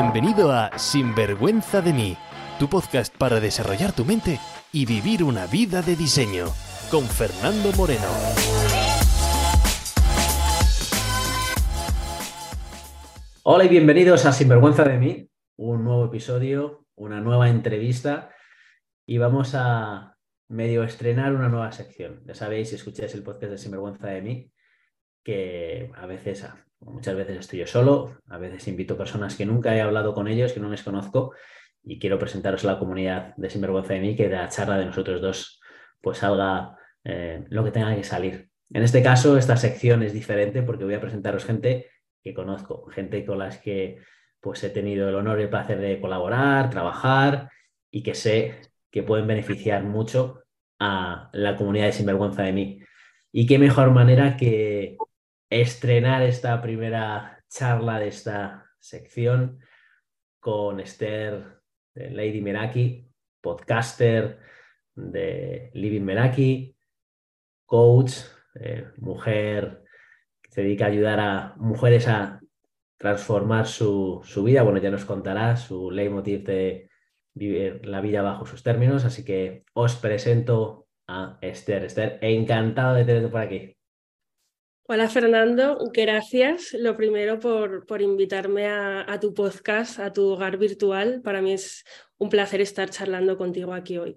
Bienvenido a Sinvergüenza de mí, tu podcast para desarrollar tu mente y vivir una vida de diseño, con Fernando Moreno. Hola y bienvenidos a Sinvergüenza de mí, un nuevo episodio, una nueva entrevista y vamos a medio estrenar una nueva sección. Ya sabéis, si escucháis el podcast de Sinvergüenza de mí, que a veces Muchas veces estoy yo solo, a veces invito personas que nunca he hablado con ellos, que no les conozco, y quiero presentaros a la comunidad de Sinvergüenza de mí, que de la charla de nosotros dos pues salga eh, lo que tenga que salir. En este caso, esta sección es diferente porque voy a presentaros gente que conozco, gente con las que pues he tenido el honor y el placer de colaborar, trabajar y que sé que pueden beneficiar mucho a la comunidad de Sinvergüenza de mí. Y qué mejor manera que estrenar esta primera charla de esta sección con Esther Lady Meraki, podcaster de Living Meraki, coach, eh, mujer que se dedica a ayudar a mujeres a transformar su, su, vida. Bueno, ya nos contará su leitmotiv de vivir la vida bajo sus términos. Así que os presento a Esther. Esther, encantado de tenerte por aquí. Hola Fernando, gracias lo primero por, por invitarme a, tu podcast, a tu hogar virtual. Para mí es un placer estar charlando contigo aquí hoy.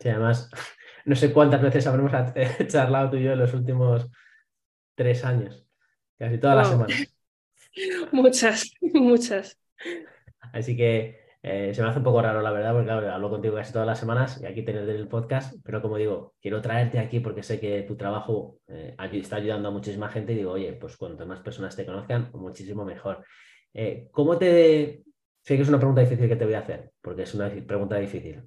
Sí, además, no sé cuántas veces habremos charlado tú y yo en los últimos tres años, casi todas las semanas. Muchas, muchas. Así que eh, se me hace un poco raro, la verdad, porque hablo contigo casi todas las semanas y aquí tienes el podcast, pero como digo, quiero traerte aquí porque sé que tu trabajo eh, está ayudando a muchísima gente y digo, oye, pues cuanto más personas te conozcan, muchísimo mejor. Eh, ¿Cómo te... Sé que es una pregunta difícil que te voy a hacer, porque es una pregunta difícil.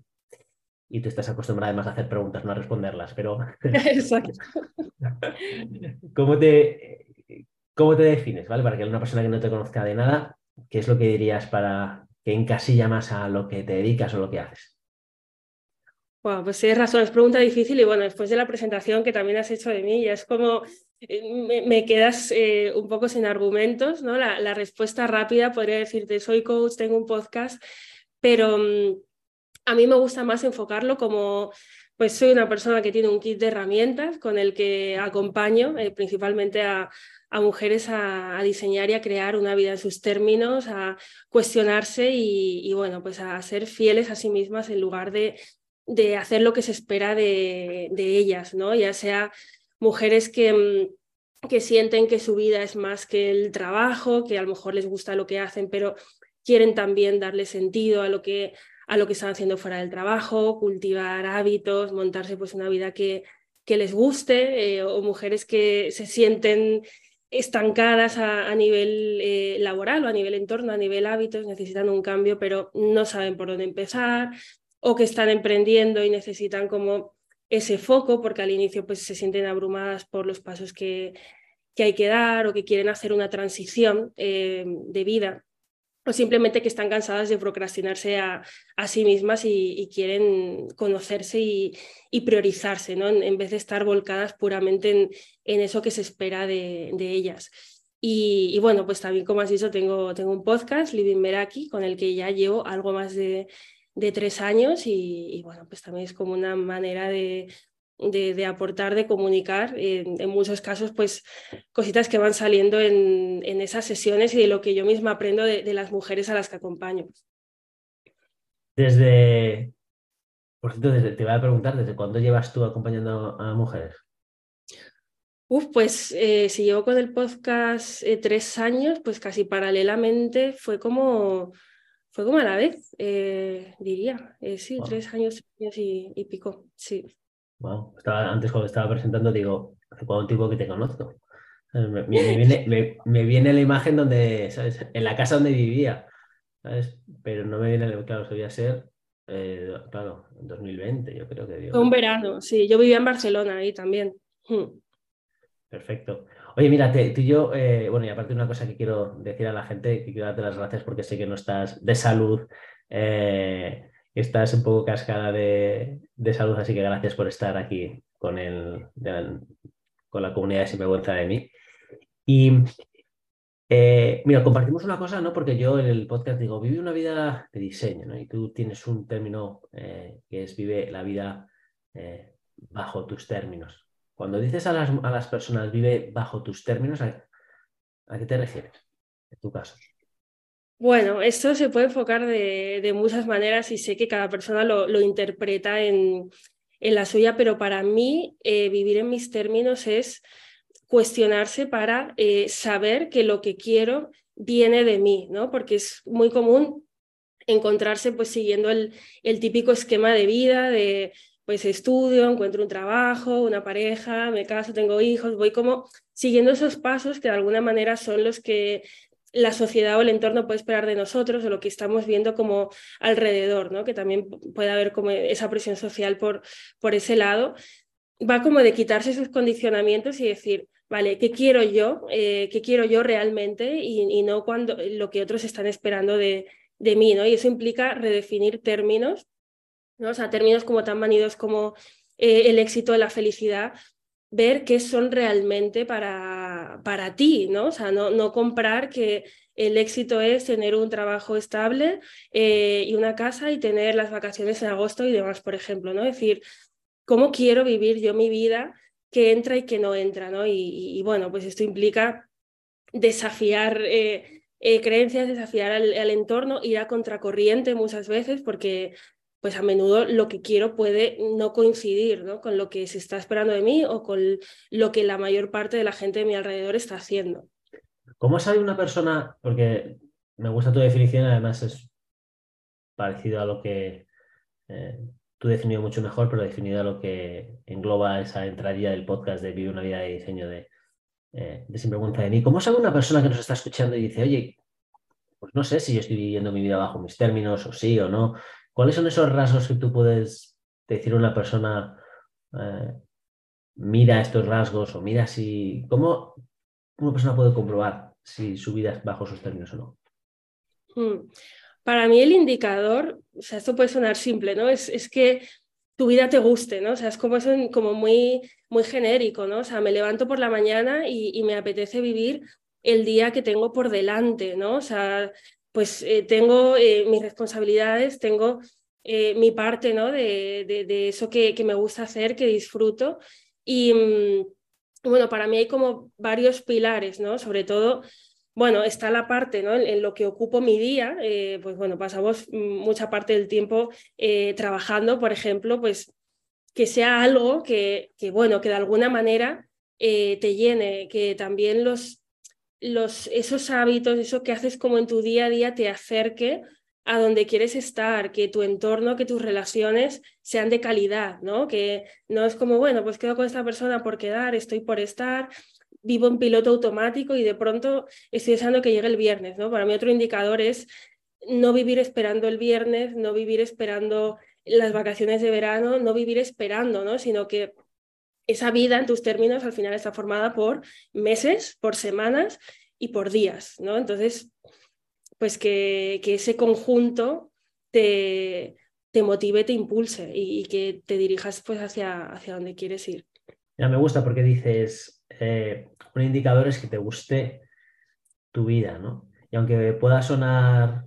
Y tú estás acostumbrada además a hacer preguntas, no a responderlas, pero... Exacto. ¿Cómo te, ¿Cómo te defines, ¿vale? Para que una persona que no te conozca de nada, ¿qué es lo que dirías para que encasilla más a lo que te dedicas o lo que haces? Pues tienes razón, es pregunta difícil y bueno, después de la presentación que también has hecho de mí, ya es como eh, me, quedas eh, un poco sin argumentos, ¿no? La, respuesta rápida podría decirte, soy coach, tengo un podcast, pero mm, a mí me gusta más enfocarlo como, pues soy una persona que tiene un kit de herramientas con el que acompaño eh, principalmente a, a mujeres a, diseñar y a crear una vida en sus términos, a cuestionarse y, bueno, pues a ser fieles a sí mismas en lugar de, de hacer lo que se espera de, ellas, ¿no? Ya sea mujeres que, mm, que sienten que su vida es más que el trabajo, que a lo mejor les gusta lo que hacen, pero quieren también darle sentido a lo que a lo que están haciendo fuera del trabajo, cultivar hábitos, montarse pues una vida que, que les guste, eh, o mujeres que se sienten estancadas a, nivel eh, laboral o a nivel entorno, a nivel hábitos, necesitan un cambio, pero no saben por dónde empezar, o que están emprendiendo y necesitan como ese foco, porque al inicio pues se sienten abrumadas por los pasos que, que hay que dar o que quieren hacer una transición eh, de vida o simplemente que están cansadas de procrastinarse a, sí mismas y, quieren conocerse y, priorizarse, ¿no? En, vez de estar volcadas puramente en, en eso que se espera de, ellas. Y, bueno, pues también, como has dicho, tengo, tengo un podcast, Living Meraki, con el que ya llevo algo más de, de tres años y, bueno, pues también es como una manera de, de, aportar, de comunicar, en, muchos casos, pues cositas que van saliendo en, en, esas sesiones y de lo que yo misma aprendo de, las mujeres a las que acompaño. Desde, por cierto, te voy a preguntar, ¿desde cuándo llevas tú acompañando a mujeres? Uf, pues eh, si llevo con el podcast eh, tres años, pues casi paralelamente fue como, fue como a la vez, eh, diría. sí, tres años, y, y pico, sí. Wow. Estaba, antes cuando estaba presentando digo, hace cuánto tiempo que te conozco. Me, viene, me, viene, la imagen donde, ¿sabes? En la casa donde vivía, ¿sabes? Pero no me viene, claro, debía ser, eh, claro, en 2020, yo creo que digo. un verano, sí, yo vivía en Barcelona ahí también. Hmm. Perfecto. Oye, mira, tú y yo, eh, bueno, y aparte una cosa que quiero decir a la gente, que quiero darte las gracias porque sé que no estás de salud. Eh, estás un poco cascada de, salud, así que gracias por estar aquí con, el, con la comunidad de Sinvergüenza de mí. Y Eh, mira, compartimos una cosa, ¿no? Porque yo en el podcast digo, vive una vida de diseño. Y tú tienes un término eh, que es vive la vida eh, bajo tus términos. Cuando dices a las, a las, personas vive bajo tus términos, ¿a, qué te refieres en tu caso? Bueno, esto se puede enfocar de, muchas maneras y sé que cada persona lo, interpreta en, la suya, pero para mí vivir en mis términos es cuestionarse para eh, saber que lo que quiero viene de mí, ¿no? Porque es muy común encontrarse pues siguiendo el, el típico esquema de vida de pues estudio, encuentro un trabajo, una pareja, me caso, tengo hijos, voy como siguiendo esos pasos que de alguna manera son los que la sociedad o el entorno puede esperar de nosotros o lo que estamos viendo como alrededor, ¿no? que también puede haber como esa presión social por, por ese lado, va como de quitarse esos condicionamientos y decir, ¿vale? ¿Qué quiero yo? Eh, ¿Qué quiero yo realmente? Y, no cuando, lo que otros están esperando de, de, mí, ¿no? Y eso implica redefinir términos, ¿no? O sea, términos como tan manidos como eh, el éxito, la felicidad, ver qué son realmente para, para ti, ¿no? O sea, no, no comprar que el éxito es tener un trabajo estable eh, y una casa y tener las vacaciones en agosto y demás, por ejemplo, ¿no? Es decir, ¿cómo quiero vivir yo mi vida que entra y que no entra, ¿no? Y, bueno, pues esto implica desafiar eh, eh, creencias, desafiar al, entorno, ir a contracorriente muchas veces, porque pues a menudo lo que quiero puede no coincidir ¿no? con lo que se está esperando de mí o con lo que la mayor parte de la gente de mi alrededor está haciendo. ¿Cómo sabe una persona? Porque me gusta tu definición, además es parecido a lo que eh, tú definido mucho mejor, pero definido lo que engloba esa entradilla del podcast de Vive una vida de diseño de, eh, de Sinvergüenza de mí. ¿Cómo sabe una persona que nos está escuchando y dice, oye, pues no sé si yo estoy viviendo mi vida bajo mis términos o sí o no? ¿Cuáles son esos rasgos que tú puedes decir a una persona, eh, mira estos rasgos o mira si... ¿Cómo una persona puede comprobar si su vida es bajo sus términos o no? Hmm. Para mí el indicador, o sea, esto puede sonar simple, ¿no? Es, es que tu vida te guste, ¿no? O sea, es como, es como muy, muy genérico, ¿no? O sea, me levanto por la mañana y, me apetece vivir el día que tengo por delante, ¿no? O sea, pues eh, tengo eh, mis responsabilidades, tengo eh, mi parte, ¿no? De, de, eso que, me gusta hacer, que disfruto. Y mm, bueno, para mí hay como varios pilares, ¿no? Sobre todo bueno, está la parte ¿no? en, lo que ocupo mi día, pues bueno, pasamos mucha parte del tiempo trabajando, por ejemplo, pues que sea algo que, que bueno, que de alguna manera te llene, que también los, los, esos hábitos, eso que haces como en tu día a día te acerque a donde quieres estar, que tu entorno, que tus relaciones sean de calidad, ¿no? Que no es como, bueno, pues quedo con esta persona por quedar, estoy por estar, vivo en piloto automático y de pronto estoy deseando que llegue el viernes, ¿no? Para mí otro indicador es no vivir esperando el viernes, no vivir esperando las vacaciones de verano, no vivir esperando, ¿no? Sino que esa vida en tus términos al final está formada por meses, por semanas y por días, ¿no? Entonces, pues que, que ese conjunto te, te motive, te impulse y, que te dirijas pues hacia, hacia donde quieres ir. Ya me gusta porque dices, eh, un indicador es que te guste tu vida, ¿no? Y aunque pueda sonar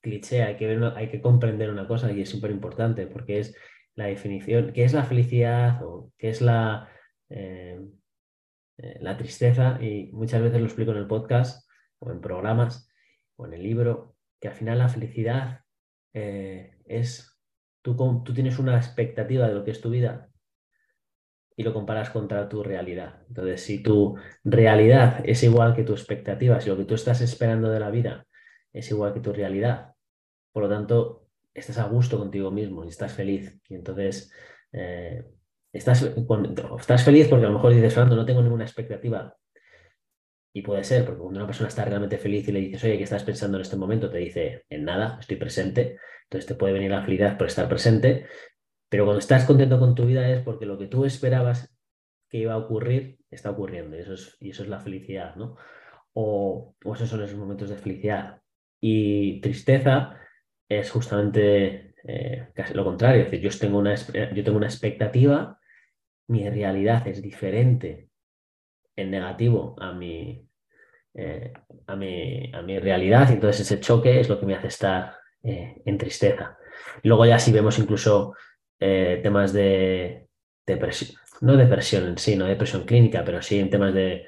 cliché, hay que, hay que comprender una cosa y es súper importante porque es la definición, qué es la felicidad o qué es la, eh, eh, la tristeza y muchas veces lo explico en el podcast o en programas o en el libro, que al final la felicidad es, tú, tú tienes una expectativa de lo que es tu vida y lo comparas contra tu realidad. Entonces, si tu realidad es igual que tu expectativa, si lo que tú estás esperando de la vida es igual que tu realidad, por lo tanto, estás a gusto contigo mismo y estás feliz. Y entonces, eh, estás, estás feliz porque a lo mejor dices, Fernando, no tengo ninguna expectativa. Y puede ser, porque cuando una persona está realmente feliz y le dices, oye, ¿qué estás pensando en este momento? Te dice, en nada, estoy presente. Entonces te puede venir la felicidad por estar presente, pero cuando estás contento con tu vida es porque lo que tú esperabas que iba a ocurrir está ocurriendo y eso es, y eso es la felicidad, ¿no? O, esos son esos momentos de felicidad. Y tristeza es justamente eh, casi lo contrario, es decir, yo tengo, una, yo tengo una expectativa, mi realidad es diferente en negativo a mi, eh, a, mi, a mi realidad y entonces ese choque es lo que me hace estar eh, en tristeza. luego ya si vemos incluso temas de depresión, no depresión en sí, no depresión clínica, pero sí en temas de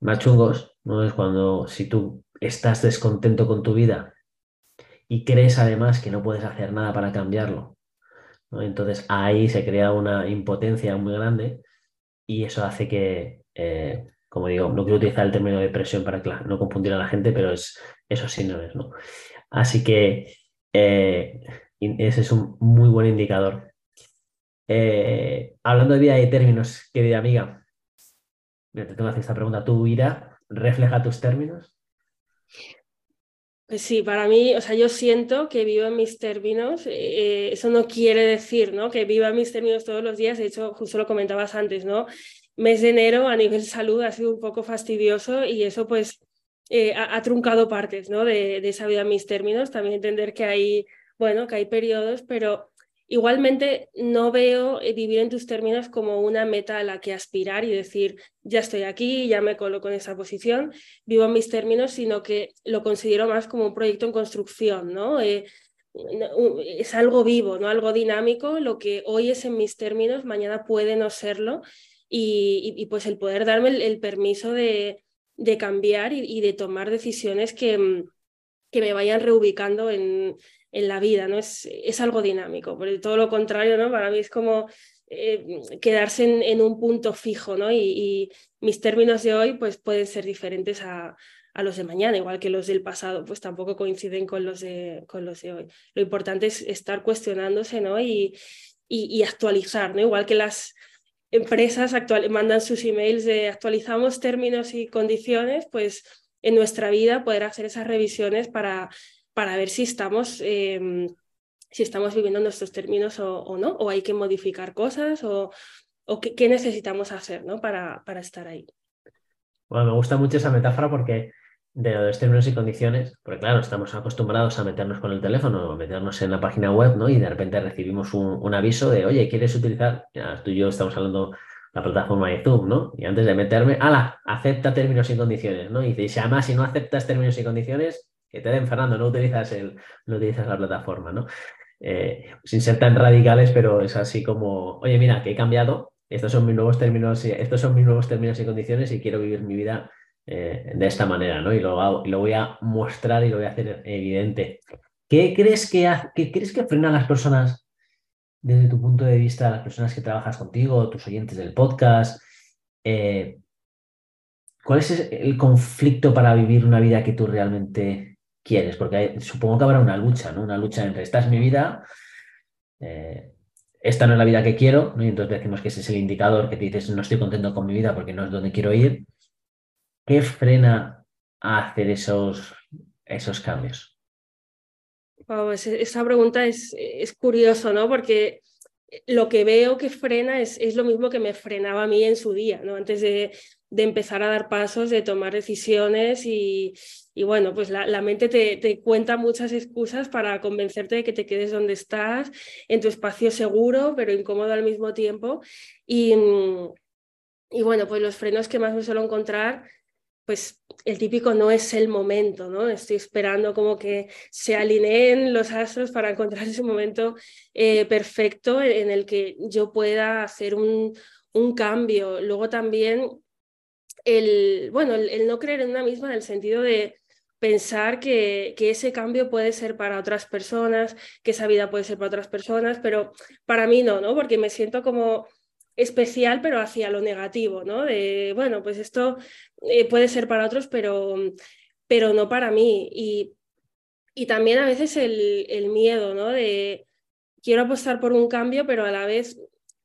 más chungos, ¿no? Es cuando si tú estás descontento con tu vida y crees además que no puedes hacer nada para cambiarlo, entonces ahí se crea una impotencia muy grande y eso hace que, eh, como digo, no quiero utilizar el término depresión para no confundir a la gente, pero es, eso sí no es, ¿no? Así que eh, ese es un muy buen indicador. Eh, hablando de vida de términos, querida amiga, te tengo que hacer esta pregunta. ¿Tu vida refleja tus términos? Pues sí, para mí, o sea, yo siento que vivo en mis términos. Eh, eso no quiere decir, ¿no? Que viva en mis términos todos los días. De hecho, justo lo comentabas antes, ¿no? Mes de enero a nivel salud ha sido un poco fastidioso y eso, pues, eh, ha, truncado partes, ¿no? De, de, esa vida en mis términos. También entender que hay, bueno, que hay periodos, pero Igualmente, no veo eh, vivir en tus términos como una meta a la que aspirar y decir, ya estoy aquí, ya me coloco en esa posición, vivo en mis términos, sino que lo considero más como un proyecto en construcción, ¿no? Eh, es algo vivo, ¿no? Algo dinámico, lo que hoy es en mis términos, mañana puede no serlo, y, pues el poder darme el, permiso de, de cambiar y, de tomar decisiones que, mm, que me vayan reubicando en, en la vida, ¿no? Es, es algo dinámico, pero todo lo contrario, ¿no? Para mí es como eh, quedarse en, un punto fijo, ¿no? Y, mis términos de hoy pues pueden ser diferentes a, a, los de mañana, igual que los del pasado, pues tampoco coinciden con los de, con los de hoy. Lo importante es estar cuestionándose, ¿no? Y, y, actualizar, ¿no? Igual que las empresas actual, mandan sus emails de actualizamos términos y condiciones, pues en nuestra vida poder hacer esas revisiones para para ver si estamos, em, si estamos viviendo nuestros términos o, no, o hay que modificar cosas o, o qué, necesitamos hacer ¿no? para, para estar ahí. Bueno, me gusta mucho esa metáfora porque de los términos y condiciones, porque claro, estamos acostumbrados a meternos con el teléfono, a meternos en la página web, ¿no? Y de repente recibimos un, aviso de, oye, ¿quieres utilizar? Tú y yo estamos hablando la plataforma de Zoom, ¿no? Y antes de meterme, ¡ala! Acepta términos y condiciones, ¿no? Y dice, además, si no aceptas términos y condiciones, te den, Fernando, no utilizas, el, no utilizas la plataforma, ¿no? Eh, sin ser tan radicales, pero es así como, oye, mira, que he cambiado, estos son mis nuevos términos, estos son mis nuevos términos y condiciones y quiero vivir mi vida eh, de esta manera, ¿no? Y lo, voy a mostrar y lo voy a hacer evidente. ¿Qué crees que, qué crees que frena a las personas desde tu punto de vista, las personas que trabajas contigo, tus oyentes del podcast? Eh, ¿Cuál es el conflicto para vivir una vida que tú realmente quieres, porque supongo que habrá una lucha, ¿no? Una lucha entre esta es mi vida, eh, esta no es la vida que quiero, y entonces decimos que ese es el indicador que te dices no estoy contento con mi vida porque no es donde quiero ir. ¿Qué frena a hacer esos, esos cambios? esa pregunta es, es curioso, ¿no? Porque lo que veo que frena es, es, lo mismo que me frenaba a mí en su día, ¿no? Antes de, de empezar a dar pasos, de tomar decisiones y, y bueno, pues la, mente te, te, cuenta muchas excusas para convencerte de que te quedes donde estás, en tu espacio seguro, pero incómodo al mismo tiempo. Y, y bueno, pues los frenos que más me suelo encontrar, pues el típico no es el momento, ¿no? Estoy esperando como que se alineen los astros para encontrar ese momento eh, perfecto en el que yo pueda hacer un, un cambio. Luego también el, bueno, el, no creer en una misma en el sentido de pensar que, que, ese cambio puede ser para otras personas, que esa vida puede ser para otras personas, pero para mí no, ¿no? Porque me siento como especial, pero hacia lo negativo, ¿no? De, bueno, pues esto eh, puede ser para otros, pero, pero no para mí. Y, y también a veces el, el, miedo, ¿no? De quiero apostar por un cambio, pero a la vez,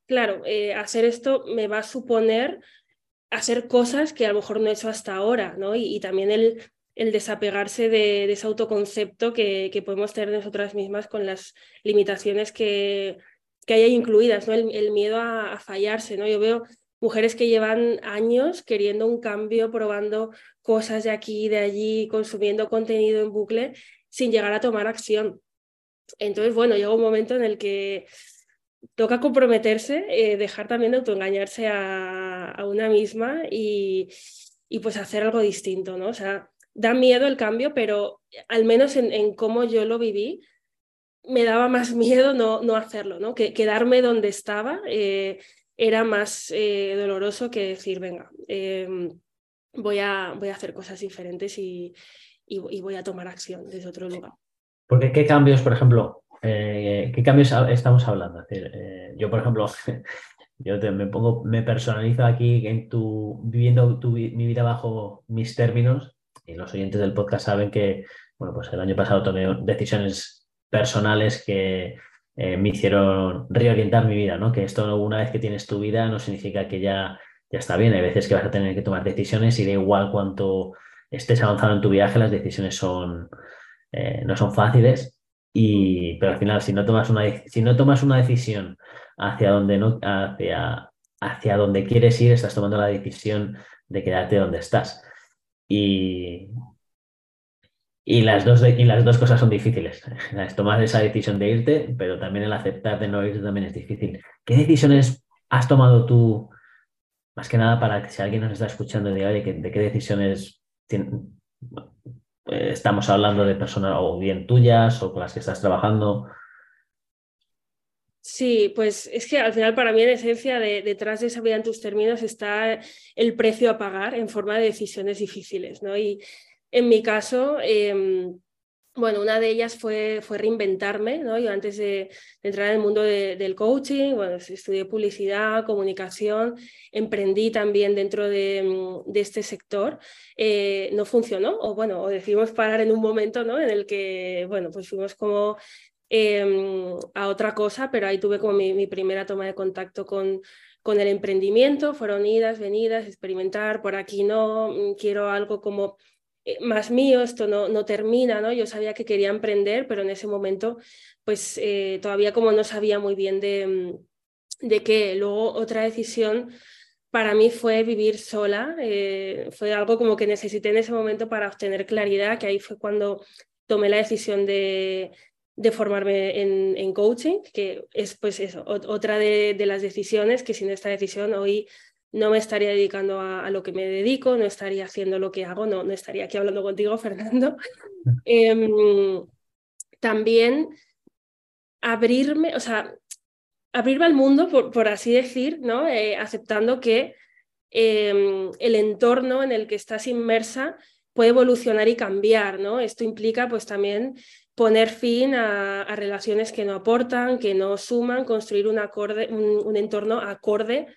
claro, eh, hacer esto me va a suponer hacer cosas que a lo mejor no he hecho hasta ahora, ¿no? Y, también el desapegarse de, ese autoconcepto que, podemos tener nosotras mismas con las limitaciones que, que hay incluidas, ¿no? el, miedo a, fallarse. ¿no? Yo veo mujeres que llevan años queriendo un cambio, probando cosas de aquí y de allí, consumiendo contenido en bucle sin llegar a tomar acción. Entonces, bueno, llega un momento en el que toca comprometerse, eh, dejar también de autoengañarse a, una misma y, y pues hacer algo distinto, ¿no? O sea, da miedo el cambio, pero al menos en, cómo yo lo viví, me daba más miedo no, no hacerlo, ¿no? Que quedarme donde estaba eh, era más eh, doloroso que decir, venga, em, voy, a, voy a hacer cosas diferentes y, y, voy a tomar acción desde otro lugar. Porque qué cambios, por ejemplo, eh, qué cambios estamos hablando. yo, por ejemplo, yo me pongo, me personalizo aquí en tu, viviendo mi vida bajo mis términos y los oyentes del podcast saben que, bueno, pues el año pasado tomé decisiones personales que eh, me hicieron reorientar mi vida, ¿no? Que esto una vez que tienes tu vida no significa que ya, ya está bien. Hay veces que vas a tener que tomar decisiones y da igual cuánto estés avanzado en tu viaje, las decisiones son, eh, no son fáciles. Y, pero al final, si no tomas una, si no tomas una decisión hacia donde, no, hacia, hacia donde quieres ir, estás tomando la decisión de quedarte donde estás. Y, y, las dos, y las dos cosas son difíciles. Es tomar esa decisión de irte, pero también el aceptar de no irte también es difícil. ¿Qué decisiones has tomado tú, más que nada para que si alguien nos está escuchando, diga, oye, ¿de qué decisiones eh, estamos hablando de personas o bien tuyas o con las que estás trabajando? Sí, pues es que al final para mí en esencia detrás de esa vida en tus términos está el precio a pagar en forma de decisiones difíciles, ¿no? Y en mi caso, em, bueno, una de ellas fue, fue reinventarme, ¿no? Yo antes de, entrar en el mundo del coaching, bueno, estudié publicidad, comunicación, emprendí también dentro de, este sector, eh, no funcionó, o bueno, o decidimos parar en un momento, ¿no? En el que, bueno, pues fuimos como Em, a otra cosa, pero ahí tuve como mi, primera toma de contacto con, con el emprendimiento, fueron idas, venidas, experimentar, por aquí no, mm, quiero algo como más mío, esto no, no termina, ¿no? Yo sabía que quería emprender, pero en ese momento, pues eh, todavía como no sabía muy bien de, mm, de qué. Luego otra decisión para mí fue vivir sola, eh, fue algo como que necesité en ese momento para obtener claridad, que ahí fue cuando tomé la decisión de, de formarme en, coaching, que es pues eso, otra de, las decisiones que sin esta decisión hoy no me estaría dedicando a, lo que me dedico, no estaría haciendo lo que hago, no, no estaría aquí hablando contigo, Fernando. Em, también abrirme, o sea, abrirme al mundo, por, así decir, ¿no? Eh, aceptando que em, el entorno en el que estás inmersa puede evolucionar y cambiar, ¿no? Esto implica pues también poner fin a, relaciones que no aportan, que no suman, construir un, acorde, un, entorno acorde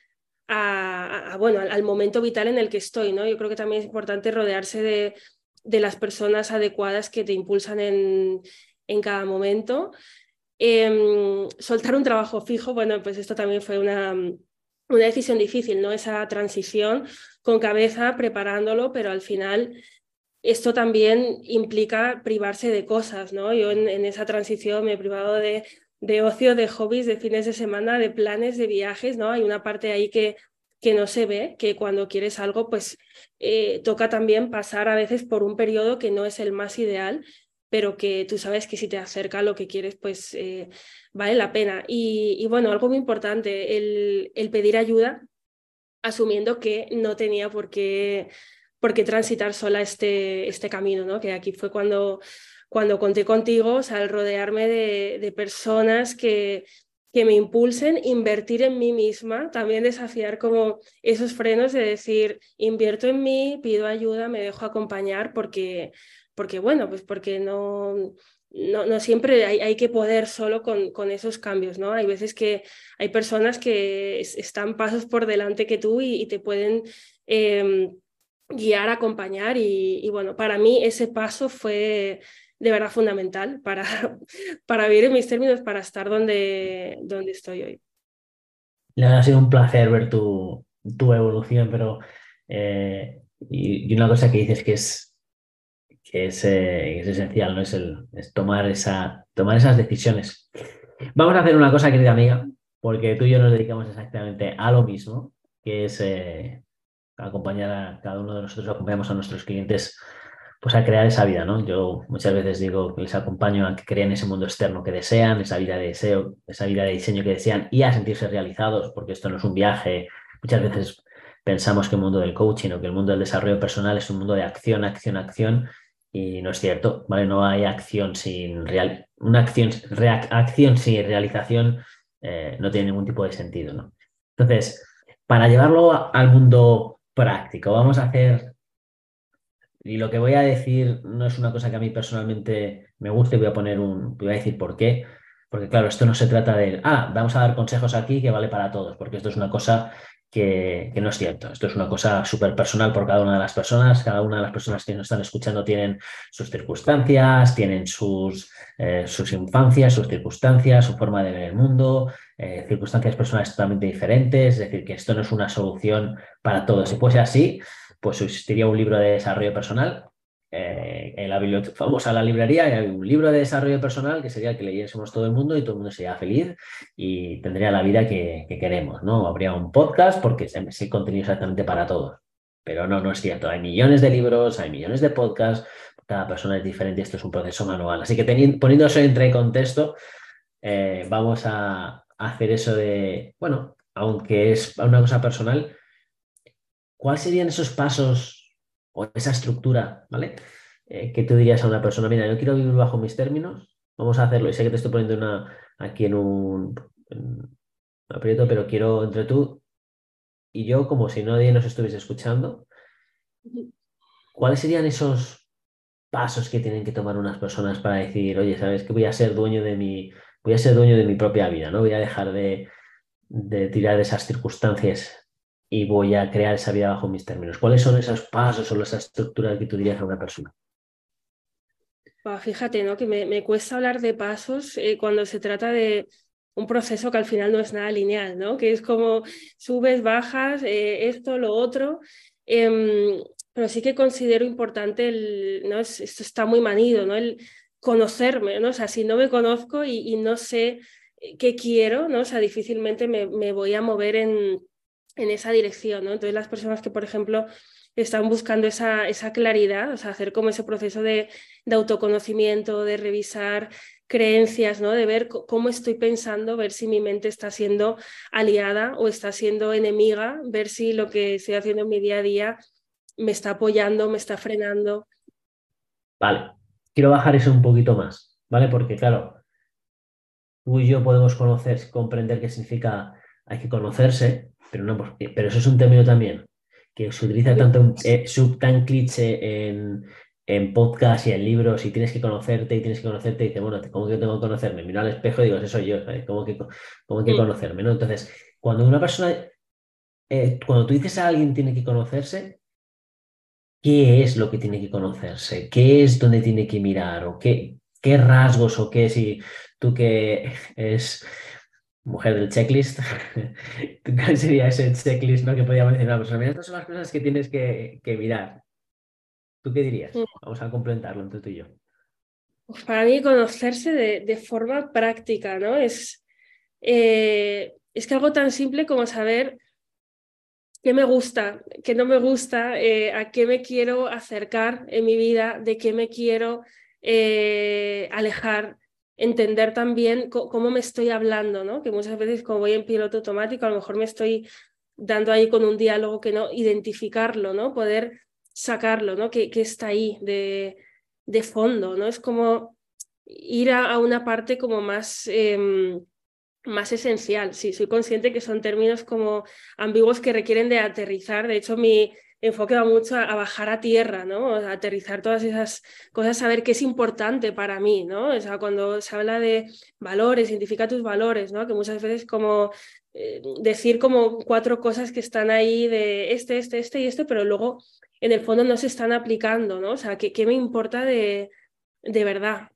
a, bueno, al, momento vital en el que estoy. ¿no? Yo creo que también es importante rodearse de, de las personas adecuadas que te impulsan en, en cada momento. Em, soltar un trabajo fijo, bueno, pues esto también fue una, una decisión difícil, ¿no? Esa transición con cabeza, preparándolo, pero al final esto también implica privarse de cosas, ¿no? Yo en, esa transición me he privado de, de, ocio, de hobbies, de fines de semana, de planes, de viajes, ¿no? Hay una parte ahí que, que no se ve, que cuando quieres algo, pues eh, toca también pasar a veces por un periodo que no es el más ideal, pero que tú sabes que si te acerca lo que quieres, pues eh, vale la pena. Y, bueno, algo muy importante, el, el pedir ayuda, asumiendo que no tenía por qué por qué transitar sola este, este camino, ¿no? Que aquí fue cuando, cuando conté contigo, o sea, al rodearme de, personas que, que me impulsen, invertir en mí misma, también desafiar como esos frenos de decir, invierto en mí, pido ayuda, me dejo acompañar, porque, porque bueno, pues porque no, no, no siempre hay, hay, que poder solo con, con, esos cambios, ¿no? Hay veces que hay personas que están pasos por delante que tú y, te pueden... Em, guiar, acompañar y, bueno, para mí ese paso fue de verdad fundamental para, para vivir en mis términos, para estar donde, donde estoy hoy. Ha sido un placer ver tu, tu evolución, pero eh, y, una cosa que dices que es, que es, eh, es esencial, ¿no? Es, el, tomar, esa, tomar esas decisiones. Vamos a hacer una cosa, querida amiga, porque tú y yo nos dedicamos exactamente a lo mismo, que es eh, acompañar a cada uno de nosotros, acompañamos a nuestros clientes pues a crear esa vida, ¿no? Yo muchas veces digo que les acompaño a que creen ese mundo externo que desean, esa vida de deseo, esa vida de diseño que desean y a sentirse realizados, porque esto no es un viaje. Muchas veces pensamos que el mundo del coaching o que el mundo del desarrollo personal es un mundo de acción, acción, acción, y no es cierto, ¿vale? No hay acción sin real, una acción, acción sin realización eh, no tiene ningún tipo de sentido, ¿no? Entonces, para llevarlo al mundo práctico, vamos a hacer, y lo que voy a decir no es una cosa que a mí personalmente me guste, voy a poner un, voy a decir por qué, porque claro, esto no se trata de, ah, vamos a dar consejos aquí que vale para todos, porque esto es una cosa que, no es cierto. Esto es una cosa súper personal por cada una de las personas. Cada una de las personas que nos están escuchando tienen sus circunstancias, tienen sus, eh, sus infancias, sus circunstancias, su forma de ver el mundo, eh, circunstancias personales totalmente diferentes. Es decir, que esto no es una solución para todos. Si fuese así, pues existiría un libro de desarrollo personal eh, en la biblioteca, famosa la librería, hay un libro de desarrollo personal que sería que leyésemos todo el mundo y todo el mundo sería feliz y tendría la vida que, queremos, ¿no? Habría un podcast porque ese contenido exactamente para todos. Pero no, no es cierto. Hay millones de libros, hay millones de podcasts, cada persona es diferente, esto es un proceso manual. Así que poniendo eso entre contexto, eh, vamos a hacer eso de, bueno, aunque es una cosa personal, ¿cuáles serían esos pasos o esa estructura, ¿vale? Eh, que tú dirías a una persona, mira, yo quiero vivir bajo mis términos, vamos a hacerlo. Y sé que te estoy poniendo una, aquí en un, aprieto, pero quiero entre tú y yo, como si nadie nos estuviese escuchando, ¿cuáles serían esos pasos que tienen que tomar unas personas para decir, oye, ¿sabes que voy a ser dueño de mi, voy a ser dueño de mi propia vida, ¿no? Voy a dejar de, de tirar de esas circunstancias y voy a crear esa vida bajo mis términos. ¿Cuáles son esos pasos o esas estructuras que tú dirías a una persona? fíjate, ¿no? Que me, cuesta hablar de pasos eh, cuando se trata de un proceso que al final no es nada lineal, ¿no? Que es como subes, bajas, eh, esto, lo otro. Em, pero sí que considero importante el, ¿no? esto está muy manido, ¿no? El conocerme, ¿no? O sea, si no me conozco y, no sé qué quiero, ¿no? O sea, difícilmente me voy a mover en, en esa dirección, ¿no? Entonces las personas que, por ejemplo, están buscando esa, esa claridad, o sea, hacer como ese proceso de, autoconocimiento, de revisar creencias, ¿no? De ver cómo estoy pensando, ver si mi mente está siendo aliada o está siendo enemiga, ver si lo que estoy haciendo en mi día a día me está apoyando, me está frenando. Vale, quiero bajar eso un poquito más, ¿vale? Porque claro, tú y yo podemos conocer, comprender qué significa hay que conocerse, pero, no, pero eso es un término también que se utiliza tanto eh, sub tan cliché en, en podcast y en libros y tienes que conocerte y tienes que conocerte y dices, bueno, ¿cómo que tengo que conocerme? Miro al espejo y digo, eso soy yo, ¿Cómo que, cómo que conocerme? ¿no? Entonces, cuando una persona, eh, cuando tú dices a alguien tiene que conocerse, ¿qué es lo que tiene que conocerse? ¿Qué es donde tiene que mirar? ¿O qué, qué rasgos o qué si tú que es mujer del checklist, ¿cuál sería ese checklist ¿no? que podíamos decir persona? Mira, estas son las cosas que tienes que, mirar. ¿Tú qué dirías? Mm. Vamos a complementarlo entre tú y yo. Pues para mí conocerse de, forma práctica, ¿no? Es, eh, es que algo tan simple como saber qué me gusta, qué no me gusta, eh, a qué me quiero acercar en mi vida, de qué me quiero eh, alejar, entender también cómo me estoy hablando, ¿no? Que muchas veces como voy en piloto automático, a lo mejor me estoy dando ahí con un diálogo que no, identificarlo, ¿no? Poder sacarlo, ¿no? Que, que está ahí de, de, fondo, ¿no? Es como ir a, una parte como más, em, más esencial. Sí, soy consciente que son términos como ambiguos que requieren de aterrizar. De hecho, mi, enfoque va mucho a, bajar a tierra, ¿no? A aterrizar todas esas cosas, saber qué es importante para mí, ¿no? O sea, cuando se habla de valores, identifica tus valores, ¿no? Que muchas veces como eh, decir como cuatro cosas que están ahí de este, este, este y este, pero luego en el fondo no se están aplicando, ¿no? O sea, ¿qué, me importa de, de verdad?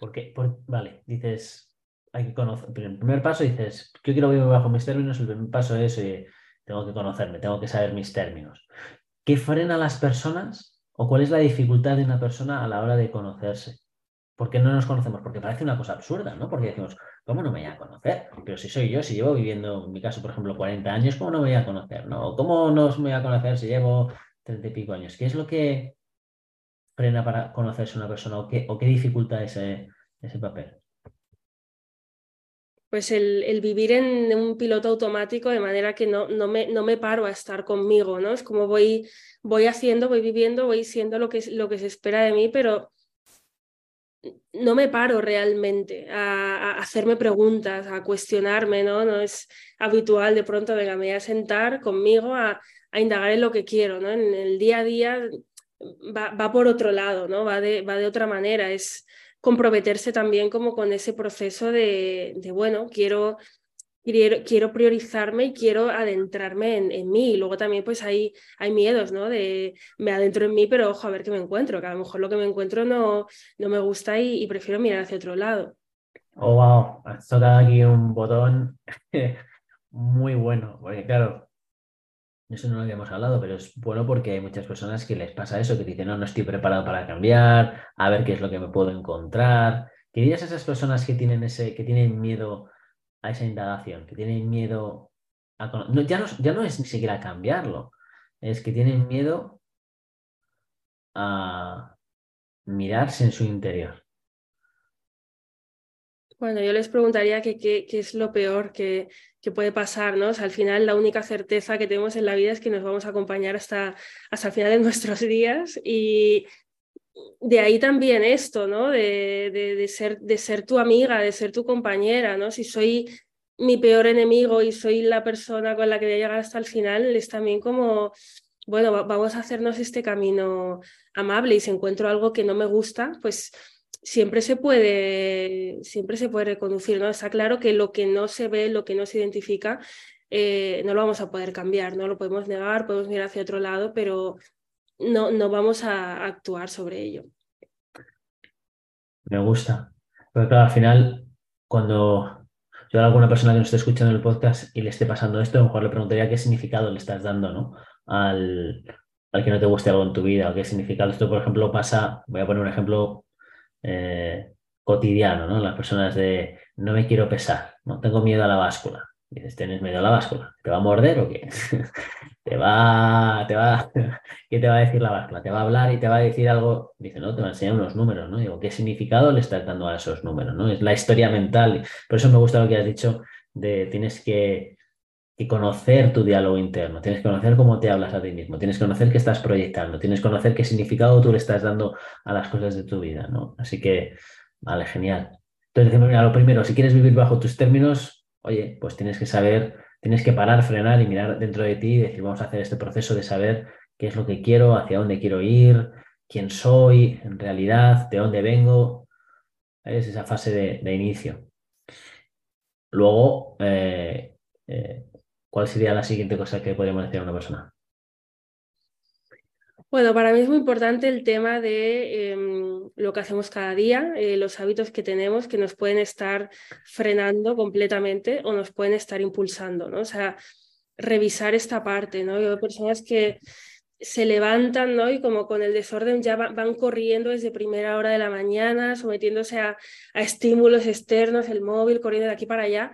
Porque, vale, dices, hay que conocer, el primer paso dices, yo quiero vivir bajo mis términos, el primer paso es... Eh, tengo que conocerme, tengo que saber mis términos. ¿Qué frena a las personas o cuál es la dificultad de una persona a la hora de conocerse? ¿Por qué no nos conocemos? Porque parece una cosa absurda, ¿no? Porque decimos, ¿cómo no me voy a conocer? Pero si soy yo, si llevo viviendo, en mi caso, por ejemplo, 40 años, ¿cómo no me voy a conocer? ¿no? ¿Cómo no me voy a conocer si llevo 30 y pico años? ¿Qué es lo que frena para conocerse una persona o qué, o qué dificulta ese, ese papel? Pues el, vivir en un piloto automático de manera que no, no, me, no me paro a estar conmigo, ¿no? Es como voy, voy haciendo, voy viviendo, voy siendo lo que, lo que se espera de mí, pero no me paro realmente a, hacerme preguntas, a cuestionarme, ¿no? No es habitual de pronto, venga, me voy a sentar conmigo a, a indagar en lo que quiero, ¿no? En el día a día va, va por otro lado, ¿no? Va de, va de otra manera, es comprometerse también como con ese proceso de, de bueno, quiero, quiero, quiero, priorizarme y quiero adentrarme en, en, mí. Y luego también pues hay, hay miedos, ¿no? De me adentro en mí, pero ojo, a ver qué me encuentro, que a lo mejor lo que me encuentro no, no me gusta y, y prefiero mirar hacia otro lado. Oh, wow, has tocado aquí un botón muy bueno, porque claro, eso no lo habíamos hablado, pero es bueno porque hay muchas personas que les pasa eso, que dicen, no, no estoy preparado para cambiar, a ver qué es lo que me puedo encontrar. ¿Qué dirías a esas personas que tienen, ese, que tienen miedo a esa indagación, que tienen miedo a... No, ya, no, ya no es ni siquiera cambiarlo, es que tienen miedo a mirarse en su interior. Bueno, yo les preguntaría qué es lo peor que, puede pasar, ¿no? al final la única certeza que tenemos en la vida es que nos vamos a acompañar hasta, hasta el final de nuestros días y de ahí también esto, ¿no? De, de, ser, de ser tu amiga, de ser tu compañera, ¿no? Si soy mi peor enemigo y soy la persona con la que voy a llegar hasta el final, es también como, bueno, vamos a hacernos este camino amable y si encuentro algo que no me gusta, pues siempre se puede, siempre se puede reconducir. Está claro que lo que no se ve, lo que no se identifica, eh, no lo vamos a poder cambiar, no lo podemos negar, podemos mirar hacia otro lado, pero no, no vamos a actuar sobre ello. Me gusta. Pero claro, al final, cuando yo a alguna persona que nos esté escuchando el podcast y le esté pasando esto, a lo mejor le preguntaría qué significado le estás dando, ¿no? Al, al que no te guste algo en tu vida, o qué significado esto, por ejemplo, pasa, voy a poner un ejemplo eh, cotidiano, ¿no? Las personas de no me quiero pesar, no tengo miedo a la báscula. Dices, ¿tienes miedo a la báscula? ¿Te va a morder o qué? te va, te va, ¿qué te va a decir la báscula? ¿Te va a hablar y te va a decir algo? Dice, no, te va a enseñar unos números, ¿no? Digo, ¿qué significado le estás dando a esos números? ¿no? Es la historia mental. Por eso me gusta lo que has dicho de tienes que y conocer tu diálogo interno, tienes que conocer cómo te hablas a ti mismo, tienes que conocer qué estás proyectando, tienes que conocer qué significado tú le estás dando a las cosas de tu vida, ¿no? Así que, vale, genial. Entonces, mira, lo primero, si quieres vivir bajo tus términos, oye, pues tienes que saber, tienes que parar, frenar y mirar dentro de ti y decir, vamos a hacer este proceso de saber qué es lo que quiero, hacia dónde quiero ir, quién soy en realidad, de dónde vengo. Es esa fase de, inicio. Luego, eh, eh, ¿cuál sería la siguiente cosa que podríamos decir a una persona? Bueno, para mí es muy importante el tema de em, lo que hacemos cada día, eh, los hábitos que tenemos que nos pueden estar frenando completamente o nos pueden estar impulsando, ¿no? O sea, revisar esta parte, ¿no? Yo veo personas que se levantan, ¿no? Y como con el desorden ya van corriendo desde primera hora de la mañana, sometiéndose a, a estímulos externos, el móvil, corriendo de aquí para allá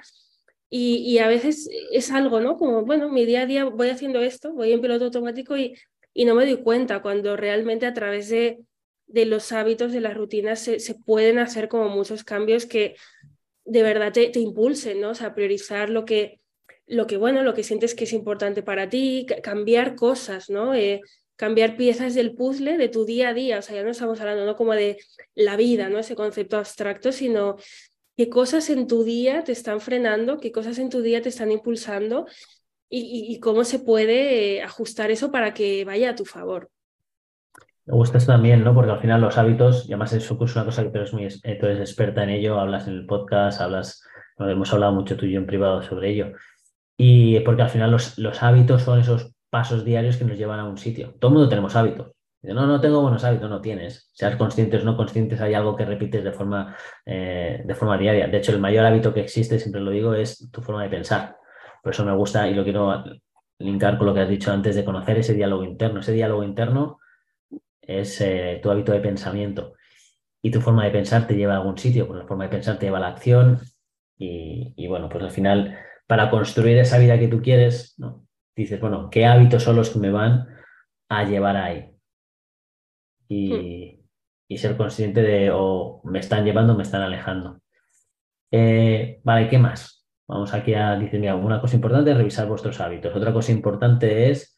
y, a veces es algo, ¿no? Como, bueno, mi día a día voy haciendo esto, voy en piloto automático y, y no me doy cuenta cuando realmente a través de, de los hábitos, de las rutinas, se, se, pueden hacer como muchos cambios que de verdad te, te impulsen, ¿no? O sea, priorizar lo que, lo que, bueno, lo que sientes que es importante para ti, cambiar cosas, ¿no? Eh, cambiar piezas del puzzle de tu día a día, o sea, ya no estamos hablando ¿no? como de la vida, ¿no? Ese concepto abstracto, sino qué cosas en tu día te están frenando, qué cosas en tu día te están impulsando y, cómo se puede ajustar eso para que vaya a tu favor. Me gusta esto también, ¿no? Porque al final los hábitos, y además es una cosa que tú eres, muy, eh, tú experta en ello, hablas en el podcast, hablas, hemos hablado mucho tú y yo en privado sobre ello. Y porque al final los, los hábitos son esos pasos diarios que nos llevan a un sitio. Todo el mundo tenemos hábitos no, no tengo buenos hábitos, no tienes. Seas conscientes o no conscientes, hay algo que repites de forma, eh, de forma diaria. De hecho, el mayor hábito que existe, siempre lo digo, es tu forma de pensar. Por eso me gusta y lo quiero linkar con lo que has dicho antes de conocer ese diálogo interno. Ese diálogo interno es eh, tu hábito de pensamiento. Y tu forma de pensar te lleva a algún sitio, pues la forma de pensar te lleva a la acción. Y, y bueno, pues al final, para construir esa vida que tú quieres, ¿no? dices, bueno, ¿qué hábitos son los que me van a llevar ahí? Hmm. y, ser consciente de o me están llevando o me están alejando. Eh, vale, ¿qué más? Vamos aquí a decir, mira, una cosa importante es revisar vuestros hábitos. Otra cosa importante es...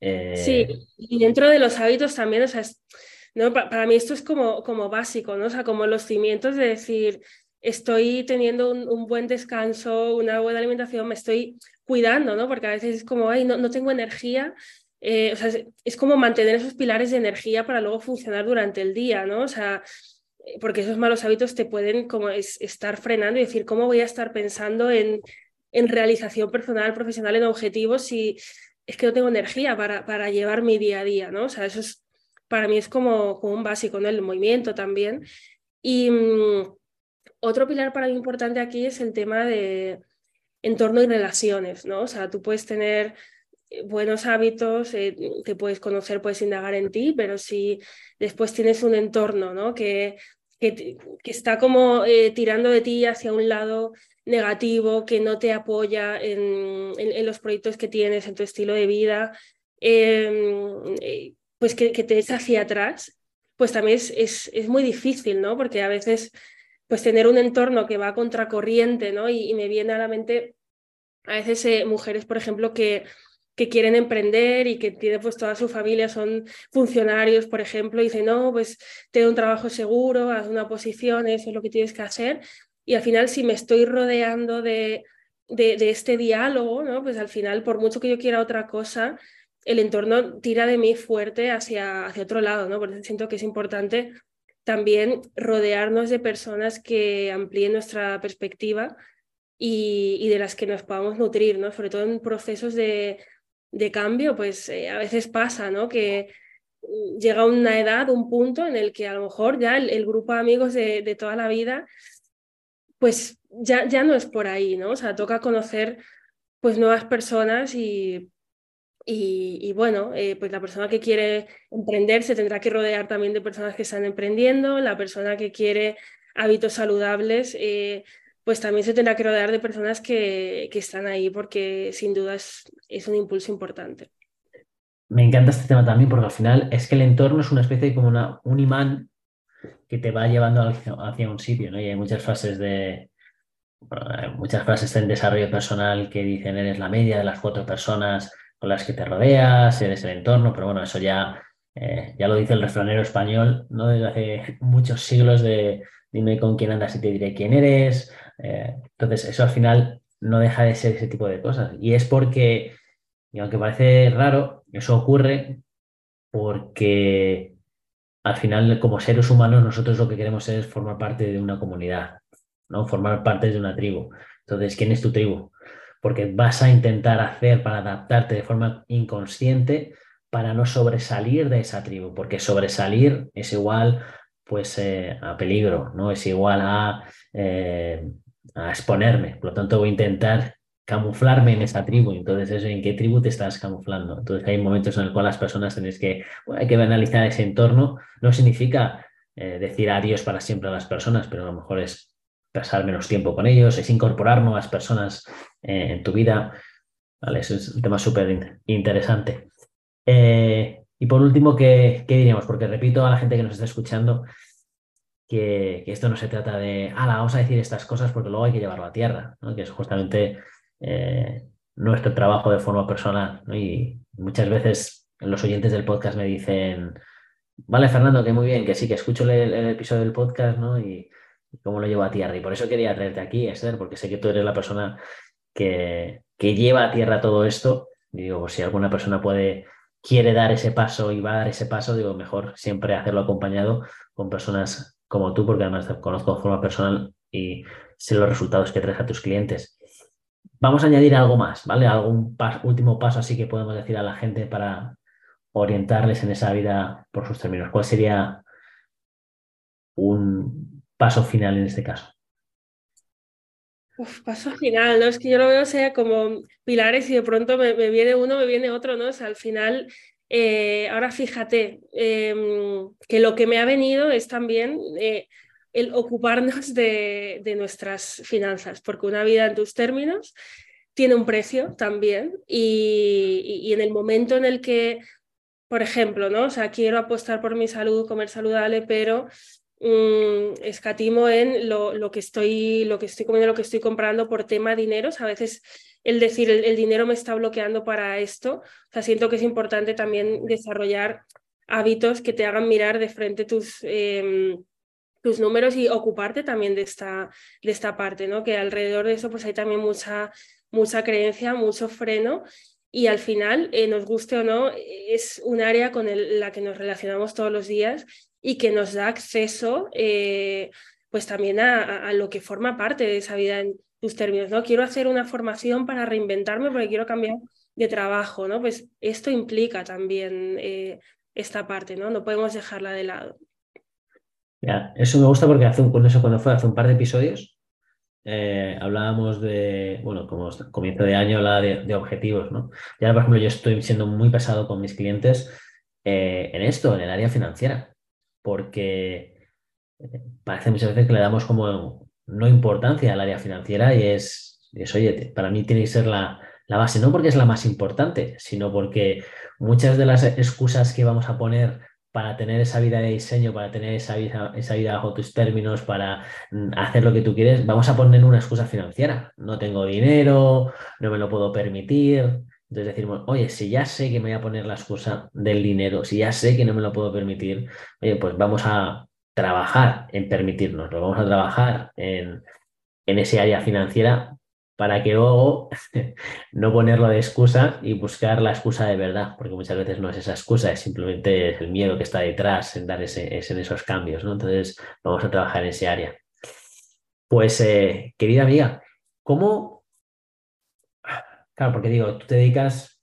Eh, sí, y dentro de los hábitos también, o sea, ¿no? para, mí esto es como, como básico, ¿no? O sea, como los cimientos de decir, estoy teniendo un, buen descanso, una buena alimentación, me estoy cuidando, ¿no? Porque a veces es como, ay, no, no tengo energía. Eh, es, como mantener esos pilares de energía para luego funcionar durante el día, ¿no? O sea, eh, porque esos malos hábitos te pueden como estar frenando y decir, ¿cómo voy a estar pensando en, en realización personal, profesional, en objetivos si es que no tengo energía para, para llevar mi día a día, ¿no? O sea, eso es, para mí es como, un básico, ¿no? El movimiento también. Y, mm, otro pilar para mí importante aquí es el tema de entorno y relaciones, ¿no? O sea, tú puedes tener buenos hábitos, eh, te puedes conocer, puedes indagar en ti, pero si después tienes un entorno, ¿no? Que, que, está como eh, tirando de ti hacia un lado negativo, que no te apoya en, en, los proyectos que tienes, en tu estilo de vida, em, pues que, te echa hacia atrás, pues también es, es, es muy difícil, ¿no? Porque a veces pues tener un entorno que va contracorriente, ¿no? Y, me viene a la mente a veces eh, mujeres, por ejemplo, que, que quieren emprender y que tiene pues toda su familia son funcionarios, por ejemplo, y dicen, no, pues tengo un trabajo seguro, haz una posición, eso es lo que tienes que hacer. Y al final, si me estoy rodeando de, de, de este diálogo, ¿no? Pues al final, por mucho que yo quiera otra cosa, el entorno tira de mí fuerte hacia, hacia otro lado, ¿no? Por eso siento que es importante también rodearnos de personas que amplíen nuestra perspectiva y, de las que nos podamos nutrir, ¿no? Sobre todo en procesos de, cambio, pues eh, a veces pasa, ¿no? Que llega una edad, un punto en el que a lo mejor ya el, grupo de amigos de, de, toda la vida, pues ya, ya no es por ahí, ¿no? O sea, toca conocer pues nuevas personas y y, bueno, eh, pues la persona que quiere emprender se tendrá que rodear también de personas que están emprendiendo, la persona que quiere hábitos saludables, eh, pues también se tendrá que rodear de personas que, que están ahí porque sin duda es, es, un impulso importante. Me encanta este tema también porque al final es que el entorno es una especie de como una, un imán que te va llevando hacia, un sitio, ¿no? Y hay muchas fases de, muchas frases en desarrollo personal que dicen eres la media de las cuatro personas con las que te rodeas, eres el entorno, pero bueno, eso ya, eh, ya lo dice el refranero español, ¿no? Desde hace muchos siglos de dime con quién andas y te diré quién eres. Eh, entonces, eso al final no deja de ser ese tipo de cosas. Y es porque, y aunque parece raro, eso ocurre porque al final, como seres humanos, nosotros lo que queremos es formar parte de una comunidad, ¿no? Formar parte de una tribu. Entonces, ¿quién es tu tribu? porque vas a intentar hacer para adaptarte de forma inconsciente para no sobresalir de esa tribu, porque sobresalir es igual pues eh, a peligro, ¿no? Es igual a, eh, a, exponerme. Por lo tanto, voy a intentar camuflarme en esa tribu. Entonces, eso, ¿en qué tribu te estás camuflando? Entonces, hay momentos en los cuales las personas tenéis que, hay que analizar ese entorno. No significa eh, decir adiós para siempre a las personas, pero a lo mejor es pasar menos tiempo con ellos, es incorporar nuevas personas eh, en tu vida. ¿vale? Eso es un tema súper interesante. Eh, y por último, ¿qué, diríamos? Porque repito a la gente que nos está escuchando que, esto no se trata de, ala, vamos a decir estas cosas porque luego hay que llevarlo a tierra, que es justamente eh, nuestro trabajo de forma personal. Y muchas veces los oyentes del podcast me dicen, vale, Fernando, que muy bien, que sí, que escucho el, episodio del podcast, ¿no? Y, cómo lo llevo a tierra. Y por eso quería traerte aquí, Esther, porque sé que tú eres la persona que, que lleva a tierra todo esto. Digo, pues si alguna persona puede, quiere dar ese paso y va a dar ese paso, digo, mejor siempre hacerlo acompañado con personas como tú, porque además te conozco de forma personal y sé los resultados que traes a tus clientes. Vamos a añadir algo más, ¿vale? Algún último paso así que podemos decir a la gente para orientarles en esa vida por sus términos. ¿Cuál sería un, paso final en este caso? paso final, ¿no? Es que yo lo veo sea como pilares y de pronto me, viene uno, me viene otro, ¿no? O sea, al final, eh, ahora fíjate em, que lo que me ha venido es también eh, el ocuparnos de, nuestras finanzas, porque una vida en tus términos tiene un precio también y, en el momento en el que, por ejemplo, ¿no? O sea, quiero apostar por mi salud, comer saludable, pero mm, escatimo en lo, que estoy, lo que estoy comiendo, lo que estoy comprando por tema dinero. a veces el decir el, dinero me está bloqueando para esto. O sea, siento que es importante también desarrollar hábitos que te hagan mirar de frente tus, em, tus números y ocuparte también de esta, de esta parte, ¿no? Que alrededor de eso pues hay también mucha, mucha creencia, mucho freno y al final, eh, nos guste o no, es un área con la que nos relacionamos todos los días y que nos da acceso eh, pues también a, lo que forma parte de esa vida tus términos. ¿no? Quiero hacer una formación para reinventarme porque quiero cambiar de trabajo, ¿no? Pues esto implica también eh, esta parte, ¿no? No podemos dejarla de lado. Ya, eso me gusta porque hace un, cuando fue hace un par de episodios, eh, hablábamos de, bueno, como comienzo de año hablaba de, objetivos, ¿no? Y por ejemplo, yo estoy siendo muy pesado con mis clientes eh, en esto, en el área financiera, porque parece muchas veces que le damos como no importancia al área financiera y es, es oye, para mí tiene que ser la, la base, no porque es la más importante, sino porque muchas de las excusas que vamos a poner para tener esa vida de diseño, para tener esa vida, esa vida bajo tus términos, para mm, hacer lo que tú quieres, vamos a poner una excusa financiera. No tengo dinero, no me lo puedo permitir. Entonces decimos, oye, si ya sé que me voy a poner la excusa del dinero, si ya sé que no me lo puedo permitir, oye, pues vamos a trabajar en permitirnos, vamos a trabajar en, en ese área financiera para que luego no ponerlo de excusa y buscar la excusa de verdad, porque muchas veces no es esa excusa, es simplemente el miedo que está detrás en dar ese, en esos cambios, ¿no? Entonces vamos a trabajar en ese área. Pues, eh, querida amiga, ¿cómo? Claro, porque digo, tú te dedicas,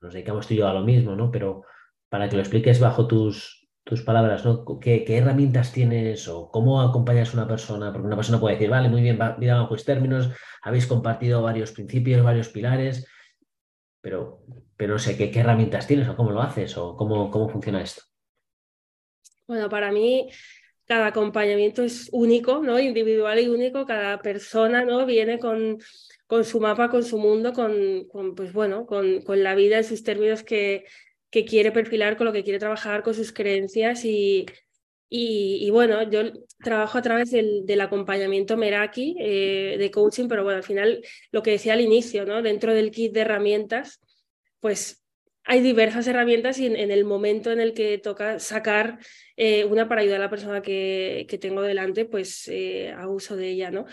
nos dedicamos tú y yo a lo mismo, ¿no? Pero para que lo expliques bajo tus, tus palabras, ¿no? ¿Qué, herramientas tienes o cómo acompañas a una persona? Porque una persona puede decir, vale, muy bien, mira bajo términos, habéis compartido varios principios, varios pilares, pero, pero no sé, ¿qué, herramientas tienes o cómo lo haces o cómo, cómo funciona esto? Bueno, para mí cada acompañamiento es único, ¿no? Individual y único, cada persona, ¿no? Viene con, con su mapa, con su mundo, con, con pues bueno, con, con la vida en sus términos que, que quiere perfilar, con lo que quiere trabajar, con sus creencias y, y, bueno, yo trabajo a través del, acompañamiento Meraki eh, de coaching, pero bueno, al final lo que decía al inicio, ¿no? Dentro del kit de herramientas, pues hay diversas herramientas y en, el momento en el que toca sacar eh, una para ayudar a la persona que, que tengo delante, pues eh, uso de ella, ¿no?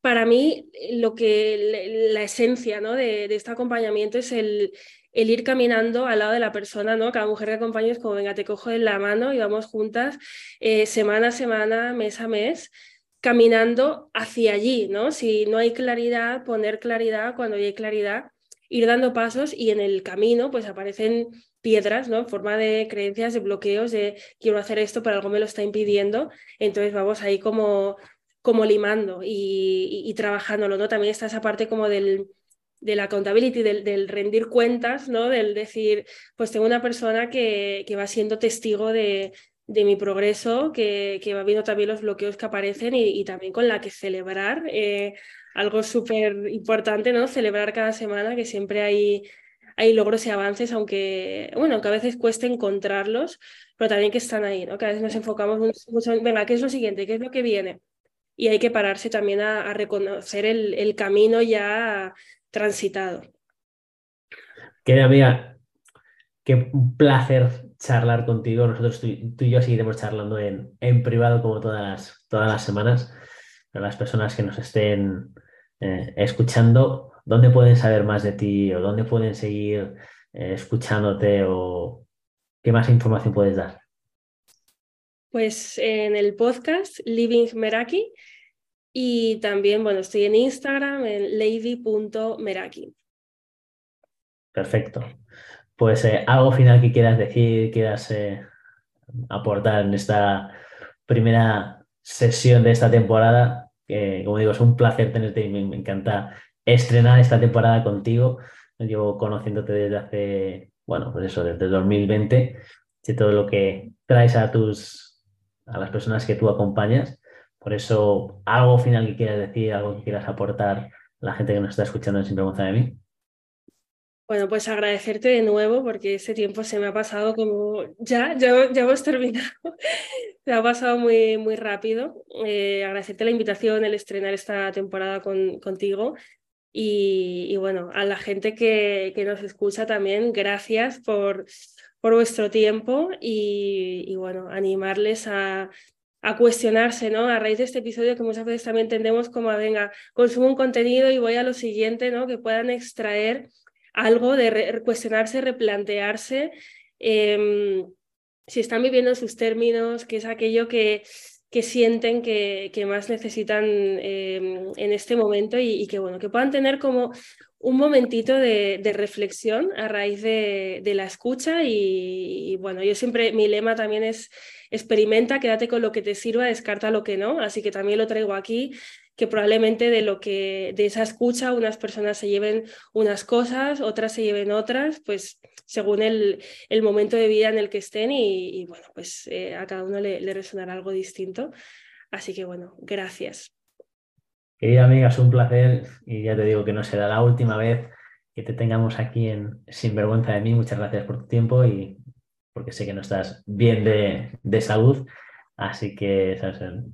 Para mí, lo que la esencia ¿no? de, de este acompañamiento es el, el ir caminando al lado de la persona, ¿no? Cada mujer que acompaño es como, venga, te cojo en la mano y vamos juntas eh, semana a semana, mes a mes, caminando hacia allí, ¿no? Si no hay claridad, poner claridad, cuando hay claridad, ir dando pasos y en el camino pues aparecen piedras, ¿no? En forma de creencias, de bloqueos, de quiero hacer esto, pero algo me lo está impidiendo, entonces vamos ahí como como limando y, y trabajándolo, ¿no? También está esa parte como del, de la accountability, del, del, rendir cuentas, ¿no? Del decir, pues tengo una persona que, que va siendo testigo de, de mi progreso, que, que, va viendo también los bloqueos que aparecen y, también con la que celebrar. Eh, algo súper importante, ¿no? Celebrar cada semana, que siempre hay, hay logros y avances, aunque, bueno, aunque a veces cueste encontrarlos, pero también que están ahí, ¿no? Que a veces nos enfocamos mucho en, venga, ¿qué es lo siguiente? ¿Qué es lo que viene? Y hay que pararse también a, reconocer el, camino ya transitado. Querida amiga, qué placer charlar contigo. Nosotros tú, y yo seguiremos charlando en, privado como todas las, todas las semanas. Para las personas que nos estén eh, escuchando, ¿dónde pueden saber más de ti o dónde pueden seguir eh, escuchándote o qué más información puedes dar? Pues en el podcast Living Meraki y también, bueno, estoy en Instagram, en lady.meraki. Perfecto. Pues eh, algo final que quieras decir, quieras eh, aportar en esta primera sesión de esta temporada. Que, como digo, es un placer tenerte y me, encanta estrenar esta temporada contigo. Llevo conociéndote desde hace, bueno, pues eso, desde 2020, de todo lo que traes a tus, a las personas que tú acompañas. Por eso, algo final que quieras decir, algo que quieras aportar a la gente que nos está escuchando en Pregunta de mí. Bueno, pues agradecerte de nuevo porque ese tiempo se me ha pasado como ya, ya, ya hemos terminado. se ha pasado muy, muy rápido. Eh, agradecerte la invitación, el estrenar esta temporada con, contigo. Y, bueno, a la gente que, que, nos escucha también, gracias por, por vuestro tiempo y, y bueno, animarles a, a cuestionarse, ¿no? A raíz de este episodio que muchas veces también entendemos como, venga, consumo un contenido y voy a lo siguiente, ¿no? Que puedan extraer algo de cuestionarse, replantearse em, si están viviendo sus términos, qué es aquello que, que sienten que, que, más necesitan em, en este momento y, que, bueno, que puedan tener como un momentito de, reflexión a raíz de, la escucha y, bueno, yo siempre, mi lema también es experimenta, quédate con lo que te sirva, descarta lo que no, así que también lo traigo aquí que probablemente de lo que de esa escucha unas personas se lleven unas cosas, otras se lleven otras, pues según el, el momento de vida en el que estén y, bueno, pues eh, a cada uno le, le, resonará algo distinto. Así que bueno, gracias. Querida amiga, es un placer y ya te digo que no será la última vez que te tengamos aquí en Sinvergüenza de mí. Muchas gracias por tu tiempo y porque sé que no estás bien de, de salud Así que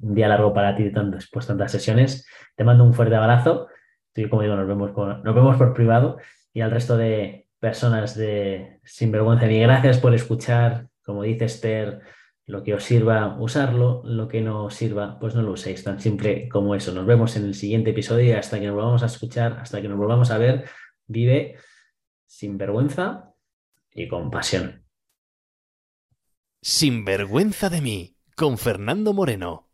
un día largo para ti después de tantas sesiones. Te mando un fuerte abrazo. Tú, como digo, nos vemos, por, nos vemos por privado y al resto de personas de Sinvergüenza. Y gracias por escuchar, como dice Esther, lo que os sirva, usarlo, lo que no os sirva, pues no lo uséis, tan simple como eso. Nos vemos en el siguiente episodio y hasta que nos volvamos a escuchar, hasta que nos volvamos a ver, vive sin vergüenza y con pasión. Sin vergüenza de mí con Fernando Moreno.